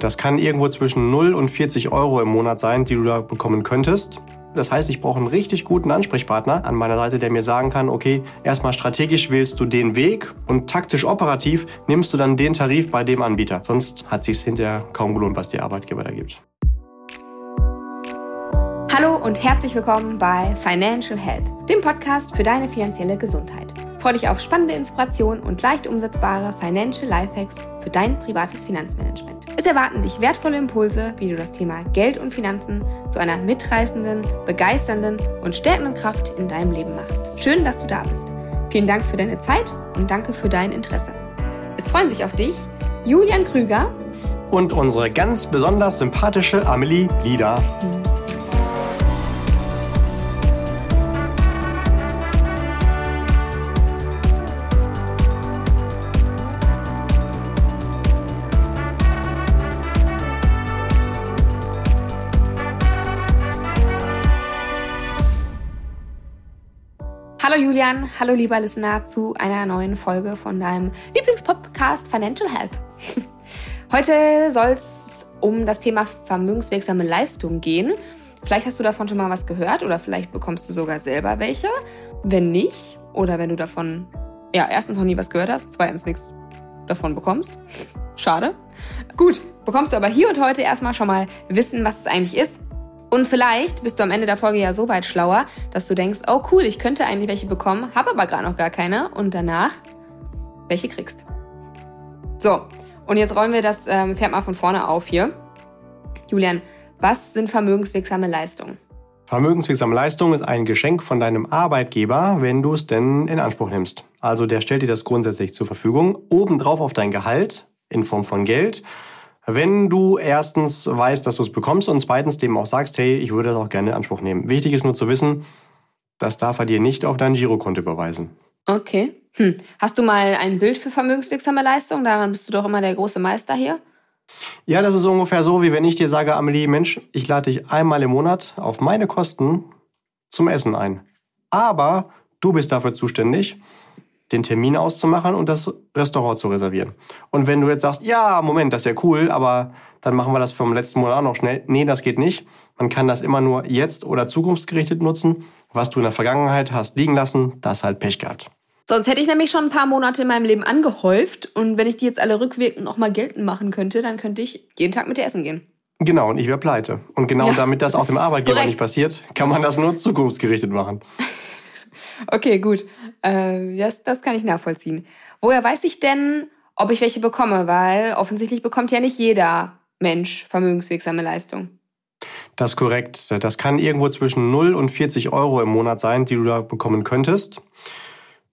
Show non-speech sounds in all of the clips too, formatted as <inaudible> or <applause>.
Das kann irgendwo zwischen 0 und 40 Euro im Monat sein, die du da bekommen könntest. Das heißt, ich brauche einen richtig guten Ansprechpartner an meiner Seite, der mir sagen kann, okay, erstmal strategisch wählst du den Weg und taktisch operativ nimmst du dann den Tarif bei dem Anbieter. Sonst hat sich hinterher kaum gelohnt, was die Arbeitgeber da gibt. Hallo und herzlich willkommen bei Financial Health, dem Podcast für deine finanzielle Gesundheit. Freue dich auf spannende Inspirationen und leicht umsetzbare Financial Lifehacks für dein privates Finanzmanagement. Es erwarten dich wertvolle Impulse, wie du das Thema Geld und Finanzen zu einer mitreißenden, begeisternden und stärkenden Kraft in deinem Leben machst. Schön, dass du da bist. Vielen Dank für deine Zeit und danke für dein Interesse. Es freuen sich auf dich Julian Krüger und unsere ganz besonders sympathische Amelie Lieder. Julian, hallo lieber Listener zu einer neuen Folge von deinem Lieblingspodcast Financial Health. <laughs> Heute soll es um das Thema vermögenswirksame Leistung gehen. Vielleicht hast du davon schon mal was gehört oder vielleicht bekommst du sogar selber welche. Wenn nicht oder wenn du davon ja erstens noch nie was gehört hast, zweitens nichts davon bekommst. Schade. Gut, bekommst du aber hier und heute erstmal schon mal wissen, was es eigentlich ist und vielleicht bist du am Ende der Folge ja so weit schlauer, dass du denkst, oh cool, ich könnte eigentlich welche bekommen, habe aber gerade noch gar keine und danach welche kriegst. So, und jetzt rollen wir das ähm, Pferd mal von vorne auf hier. Julian, was sind vermögenswirksame Leistungen? Vermögenswirksame Leistung ist ein Geschenk von deinem Arbeitgeber, wenn du es denn in Anspruch nimmst. Also der stellt dir das grundsätzlich zur Verfügung, obendrauf auf dein Gehalt in Form von Geld wenn du erstens weißt, dass du es bekommst und zweitens dem auch sagst, hey, ich würde das auch gerne in Anspruch nehmen. Wichtig ist nur zu wissen, das darf er dir nicht auf dein Girokonto überweisen. Okay. Hm. Hast du mal ein Bild für vermögenswirksame Leistung? Daran bist du doch immer der große Meister hier. Ja, das ist ungefähr so, wie wenn ich dir sage, Amelie, Mensch, ich lade dich einmal im Monat auf meine Kosten zum Essen ein. Aber du bist dafür zuständig, den Termin auszumachen und das Restaurant zu reservieren. Und wenn du jetzt sagst, ja, Moment, das ist ja cool, aber dann machen wir das vom letzten Monat auch noch schnell. Nee, das geht nicht. Man kann das immer nur jetzt oder zukunftsgerichtet nutzen. Was du in der Vergangenheit hast liegen lassen, das halt Pech gehabt. Sonst hätte ich nämlich schon ein paar Monate in meinem Leben angehäuft und wenn ich die jetzt alle rückwirkend noch mal geltend machen könnte, dann könnte ich jeden Tag mit dir essen gehen. Genau, und ich wäre pleite. Und genau ja. damit das auch dem Arbeitgeber nicht passiert, kann man das nur zukunftsgerichtet machen. <laughs> Okay, gut. Äh, das, das kann ich nachvollziehen. Woher weiß ich denn, ob ich welche bekomme? Weil offensichtlich bekommt ja nicht jeder Mensch vermögenswirksame Leistung. Das ist korrekt. Das kann irgendwo zwischen 0 und 40 Euro im Monat sein, die du da bekommen könntest.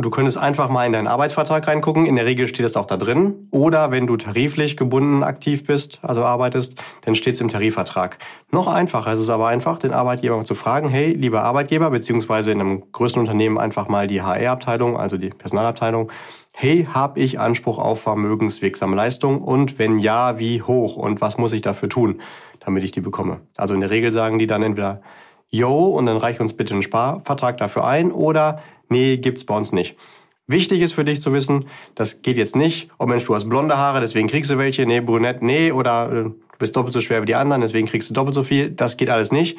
Du könntest einfach mal in deinen Arbeitsvertrag reingucken. In der Regel steht das auch da drin. Oder wenn du tariflich gebunden aktiv bist, also arbeitest, dann steht es im Tarifvertrag. Noch einfacher ist es aber einfach, den Arbeitgeber zu fragen, hey, lieber Arbeitgeber, beziehungsweise in einem größeren Unternehmen einfach mal die HR-Abteilung, also die Personalabteilung, hey, habe ich Anspruch auf vermögenswirksame Leistung? Und wenn ja, wie hoch? Und was muss ich dafür tun, damit ich die bekomme? Also in der Regel sagen die dann entweder, yo, und dann reich uns bitte einen Sparvertrag dafür ein, oder nee, gibt's bei uns nicht. Wichtig ist für dich zu wissen, das geht jetzt nicht, oh Mensch, du hast blonde Haare, deswegen kriegst du welche, nee, brünett, nee, oder äh, du bist doppelt so schwer wie die anderen, deswegen kriegst du doppelt so viel. Das geht alles nicht.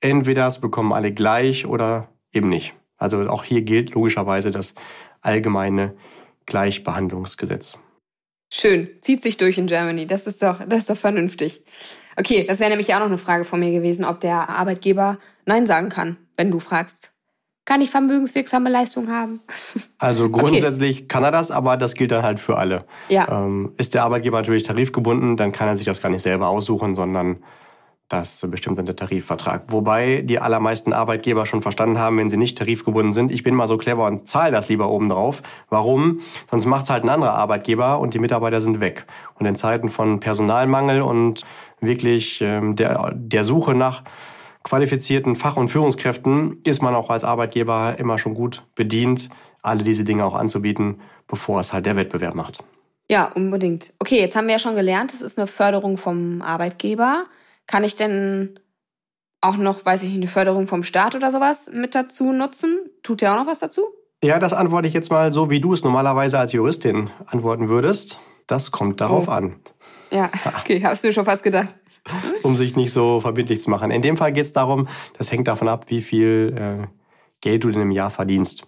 Entweder es bekommen alle gleich oder eben nicht. Also auch hier gilt logischerweise das allgemeine Gleichbehandlungsgesetz. Schön, zieht sich durch in Germany. Das ist doch, das ist doch vernünftig. Okay, das wäre nämlich auch noch eine Frage von mir gewesen, ob der Arbeitgeber Nein sagen kann, wenn du fragst kann ich vermögenswirksame Leistung haben? <laughs> Also grundsätzlich okay. kann er das, aber das gilt dann halt für alle. Ja. Ähm, ist der Arbeitgeber natürlich tarifgebunden, dann kann er sich das gar nicht selber aussuchen, sondern das bestimmt dann der Tarifvertrag. Wobei die allermeisten Arbeitgeber schon verstanden haben, wenn sie nicht tarifgebunden sind, ich bin mal so clever und zahle das lieber oben drauf. Warum? Sonst macht es halt ein anderer Arbeitgeber und die Mitarbeiter sind weg. Und in Zeiten von Personalmangel und wirklich ähm, der, der Suche nach qualifizierten Fach- und Führungskräften ist man auch als Arbeitgeber immer schon gut bedient, alle diese Dinge auch anzubieten, bevor es halt der Wettbewerb macht. Ja, unbedingt. Okay, jetzt haben wir ja schon gelernt, es ist eine Förderung vom Arbeitgeber. Kann ich denn auch noch, weiß ich nicht, eine Förderung vom Staat oder sowas mit dazu nutzen? Tut der auch noch was dazu? Ja, das antworte ich jetzt mal so, wie du es normalerweise als Juristin antworten würdest. Das kommt darauf oh. an. Ja, <laughs> okay, hab's mir schon fast gedacht. Um sich nicht so verbindlich zu machen. In dem Fall geht es darum, das hängt davon ab, wie viel äh, Geld du in einem Jahr verdienst.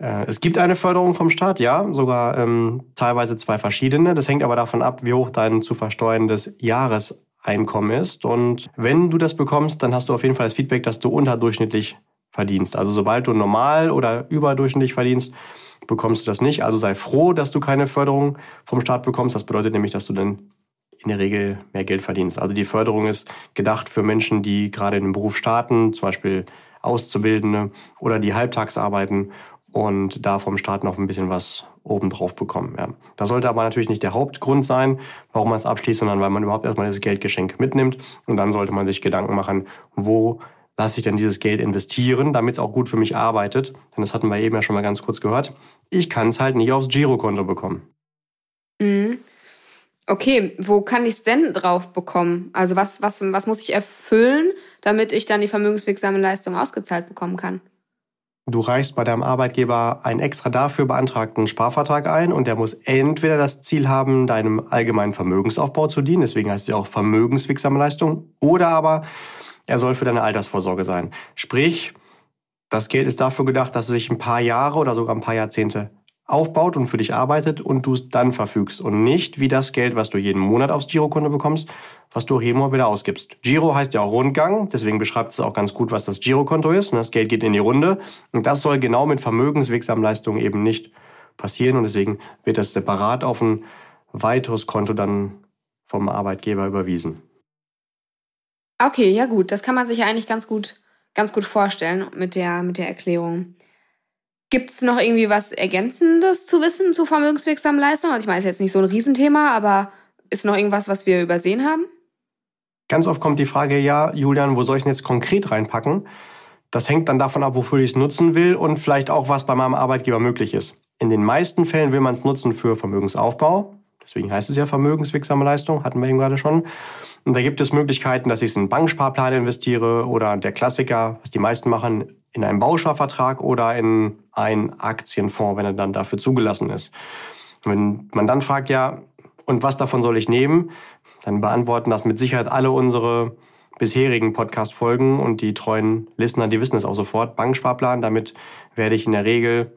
Äh, es gibt eine Förderung vom Staat, ja, sogar ähm, teilweise zwei verschiedene. Das hängt aber davon ab, wie hoch dein zu versteuerndes Jahreseinkommen ist. Und wenn du das bekommst, dann hast du auf jeden Fall das Feedback, dass du unterdurchschnittlich verdienst. Also sobald du normal oder überdurchschnittlich verdienst, bekommst du das nicht. Also sei froh, dass du keine Förderung vom Staat bekommst. Das bedeutet nämlich, dass du dann in der Regel mehr Geld verdienst. Also die Förderung ist gedacht für Menschen, die gerade in den Beruf starten, zum Beispiel Auszubildende oder die halbtags arbeiten und da vom Staat noch ein bisschen was obendrauf bekommen. Ja. Das sollte aber natürlich nicht der Hauptgrund sein, warum man es abschließt, sondern weil man überhaupt erstmal dieses Geldgeschenk mitnimmt und dann sollte man sich Gedanken machen, wo lasse ich denn dieses Geld investieren, damit es auch gut für mich arbeitet. Denn das hatten wir eben ja schon mal ganz kurz gehört. Ich kann es halt nicht aufs Girokonto bekommen. Mhm. Okay, wo kann ich es denn drauf bekommen? Also was, was, was muss ich erfüllen, damit ich dann die vermögenswirksame Leistung ausgezahlt bekommen kann? Du reichst bei deinem Arbeitgeber einen extra dafür beantragten Sparvertrag ein und der muss entweder das Ziel haben, deinem allgemeinen Vermögensaufbau zu dienen, deswegen heißt es auch vermögenswirksame Leistung, oder aber er soll für deine Altersvorsorge sein. Sprich, das Geld ist dafür gedacht, dass es sich ein paar Jahre oder sogar ein paar Jahrzehnte aufbaut und für dich arbeitet und du es dann verfügst und nicht wie das Geld, was du jeden Monat aufs Girokonto bekommst, was du auch jeden Monat wieder ausgibst. Giro heißt ja auch Rundgang, deswegen beschreibt es auch ganz gut, was das Girokonto ist. Das Geld geht in die Runde und das soll genau mit vermögenswirksamen Leistungen eben nicht passieren und deswegen wird das separat auf ein weiteres Konto dann vom Arbeitgeber überwiesen. Okay, ja gut, das kann man sich ja eigentlich ganz gut, ganz gut vorstellen mit der, mit der Erklärung. Gibt es noch irgendwie was Ergänzendes zu wissen zu vermögenswirksamen Leistungen? Also ich meine, es ist jetzt nicht so ein Riesenthema, aber ist noch irgendwas, was wir übersehen haben? Ganz oft kommt die Frage, ja, Julian, wo soll ich es jetzt konkret reinpacken? Das hängt dann davon ab, wofür ich es nutzen will und vielleicht auch, was bei meinem Arbeitgeber möglich ist. In den meisten Fällen will man es nutzen für Vermögensaufbau. Deswegen heißt es ja vermögenswirksame Leistung, hatten wir eben gerade schon. Und da gibt es Möglichkeiten, dass ich in einen Banksparplan investiere oder der Klassiker, was die meisten machen, in einen Bausparvertrag oder in einen Aktienfonds, wenn er dann dafür zugelassen ist. Wenn man dann fragt, ja, und was davon soll ich nehmen, dann beantworten das mit Sicherheit alle unsere bisherigen Podcast-Folgen und die treuen Listener, die wissen es auch sofort. Banksparplan, damit werde ich in der Regel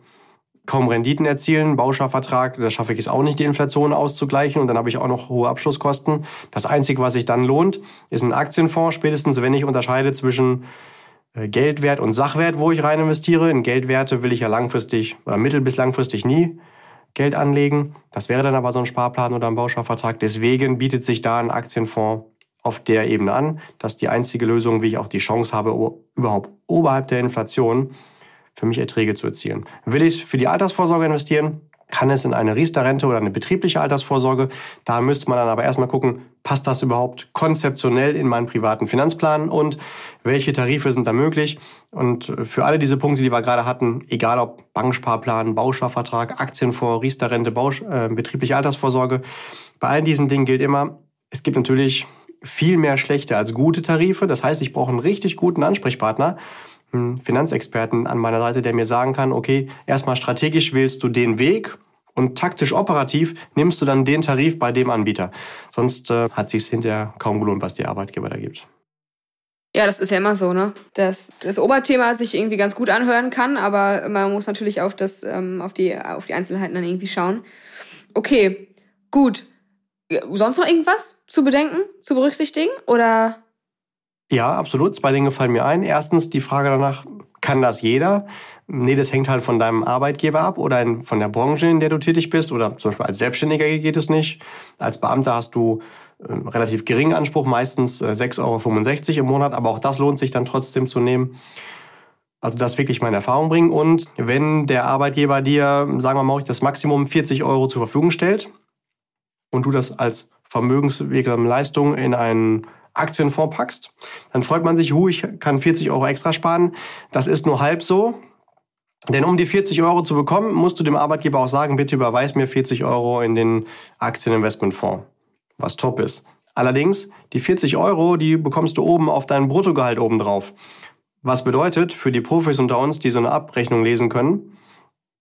kaum Renditen erzielen. Bausparvertrag, da schaffe ich es auch nicht, die Inflation auszugleichen und dann habe ich auch noch hohe Abschlusskosten. Das Einzige, was sich dann lohnt, ist ein Aktienfonds, spätestens wenn ich unterscheide zwischen Geldwert und Sachwert, wo ich rein investiere. In Geldwerte will ich ja langfristig oder mittel- bis langfristig nie Geld anlegen. Das wäre dann aber so ein Sparplan oder ein Bausparvertrag. Deswegen bietet sich da ein Aktienfonds auf der Ebene an. Das ist die einzige Lösung, wie ich auch die Chance habe, überhaupt oberhalb der Inflation für mich Erträge zu erzielen. Will ich es für die Altersvorsorge investieren? Kann es in eine Riester-Rente oder eine betriebliche Altersvorsorge. Da müsste man dann aber erstmal gucken, passt das überhaupt konzeptionell in meinen privaten Finanzplan und welche Tarife sind da möglich. Und für alle diese Punkte, die wir gerade hatten, egal ob Banksparplan, Bausparvertrag, Aktienfonds, Riester-Rente, äh, betriebliche Altersvorsorge, bei all diesen Dingen gilt immer, es gibt natürlich viel mehr schlechte als gute Tarife. Das heißt, ich brauche einen richtig guten Ansprechpartner, einen Finanzexperten an meiner Seite, der mir sagen kann, okay, erstmal strategisch wählst du den Weg und taktisch operativ nimmst du dann den Tarif bei dem Anbieter. Sonst äh, hat sich hinterher kaum gelohnt, was die Arbeitgeber da gibt. Ja, das ist ja immer so, ne? Dass das Oberthema sich irgendwie ganz gut anhören kann, aber man muss natürlich auf das, ähm, auf die, auf die Einzelheiten dann irgendwie schauen. Okay, gut. Sonst noch irgendwas zu bedenken, zu berücksichtigen? Oder ja, absolut. Zwei Dinge fallen mir ein. Erstens die Frage danach, kann das jeder? Nee, das hängt halt von deinem Arbeitgeber ab oder von der Branche, in der du tätig bist. Oder zum Beispiel als Selbstständiger geht es nicht. Als Beamter hast du äh, relativ geringen Anspruch, meistens äh, 6,65 Euro im Monat, aber auch das lohnt sich dann trotzdem zu nehmen. Also das wirklich meine Erfahrung bringen. Und wenn der Arbeitgeber dir, sagen wir mal, das Maximum 40 Euro zur Verfügung stellt und du das als vermögenswirksame Leistung in einen Aktienfonds packst, dann freut man sich, hu, ich kann 40 Euro extra sparen. Das ist nur halb so. Denn um die 40 Euro zu bekommen, musst du dem Arbeitgeber auch sagen, bitte überweis mir 40 Euro in den Aktieninvestmentfonds, was top ist. Allerdings, die 40 Euro, die bekommst du oben auf dein Bruttogehalt oben drauf. Was bedeutet, für die Profis unter uns, die so eine Abrechnung lesen können,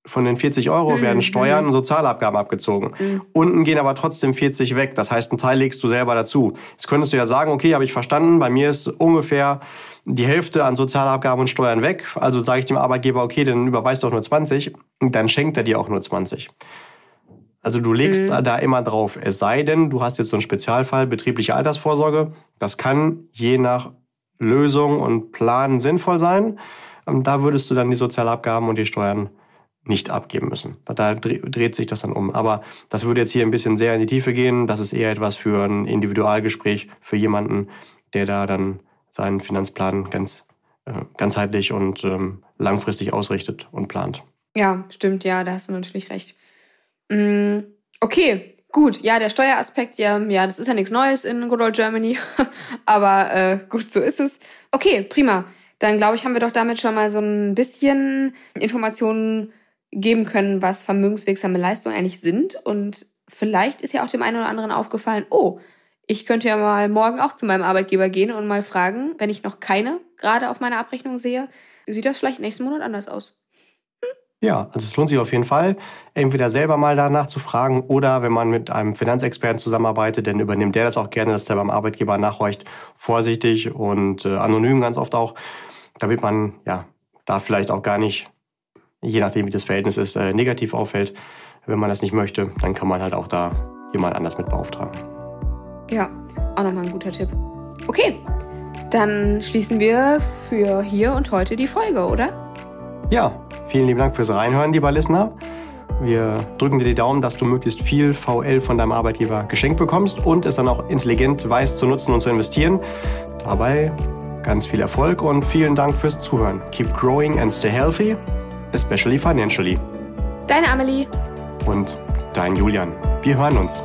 von den 40 Euro Mhm, werden Steuern mhm. und Sozialabgaben abgezogen. Mhm. Unten gehen aber trotzdem 40 weg. Das heißt, einen Teil legst du selber dazu. Jetzt könntest du ja sagen, okay, habe ich verstanden, bei mir ist ungefähr die Hälfte an Sozialabgaben und Steuern weg. Also sage ich dem Arbeitgeber, okay, dann überweist doch nur 20. Und dann schenkt er dir auch nur 20. Also du legst Mhm. da immer drauf. Es sei denn, du hast jetzt so einen Spezialfall, betriebliche Altersvorsorge. Das kann je nach Lösung und Plan sinnvoll sein. Ähm, Da würdest du dann die Sozialabgaben und die Steuern nicht abgeben müssen. Da dre- dreht sich das dann um. Aber das würde jetzt hier ein bisschen sehr in die Tiefe gehen. Das ist eher etwas für ein Individualgespräch für jemanden, der da dann seinen Finanzplan ganz äh, ganzheitlich und ähm, langfristig ausrichtet und plant. Ja, stimmt, ja, da hast du natürlich recht. Mm, okay, gut. Ja, der Steueraspekt, ja, ja, das ist ja nichts Neues in Good Old Germany. <laughs> Aber äh, gut, so ist es. Okay, prima. Dann glaube ich, haben wir doch damit schon mal so ein bisschen Informationen geben können, was vermögenswirksame Leistungen eigentlich sind. Und vielleicht ist ja auch dem einen oder anderen aufgefallen, oh, ich könnte ja mal morgen auch zu meinem Arbeitgeber gehen und mal fragen, wenn ich noch keine gerade auf meiner Abrechnung sehe, sieht das vielleicht nächsten Monat anders aus. Ja, also es lohnt sich auf jeden Fall, entweder selber mal danach zu fragen oder wenn man mit einem Finanzexperten zusammenarbeitet, dann übernimmt der das auch gerne, dass der beim Arbeitgeber nachhorcht, vorsichtig und äh, anonym ganz oft auch, damit man ja da vielleicht auch gar nicht, je nachdem wie das Verhältnis ist, äh, negativ auffällt. Wenn man das nicht möchte, dann kann man halt auch da jemand anders mit beauftragen. Ja, auch nochmal ein guter Tipp. Okay, dann schließen wir für hier und heute die Folge, oder? Ja, vielen lieben Dank fürs Reinhören, lieber Listener. Wir drücken dir die Daumen, dass du möglichst viel VL von deinem Arbeitgeber geschenkt bekommst und es dann auch intelligent weißt zu nutzen und zu investieren. Dabei ganz viel Erfolg und vielen Dank fürs Zuhören. Keep growing and stay healthy, especially financially. Deine Amelie. Und dein Julian. Wir hören uns.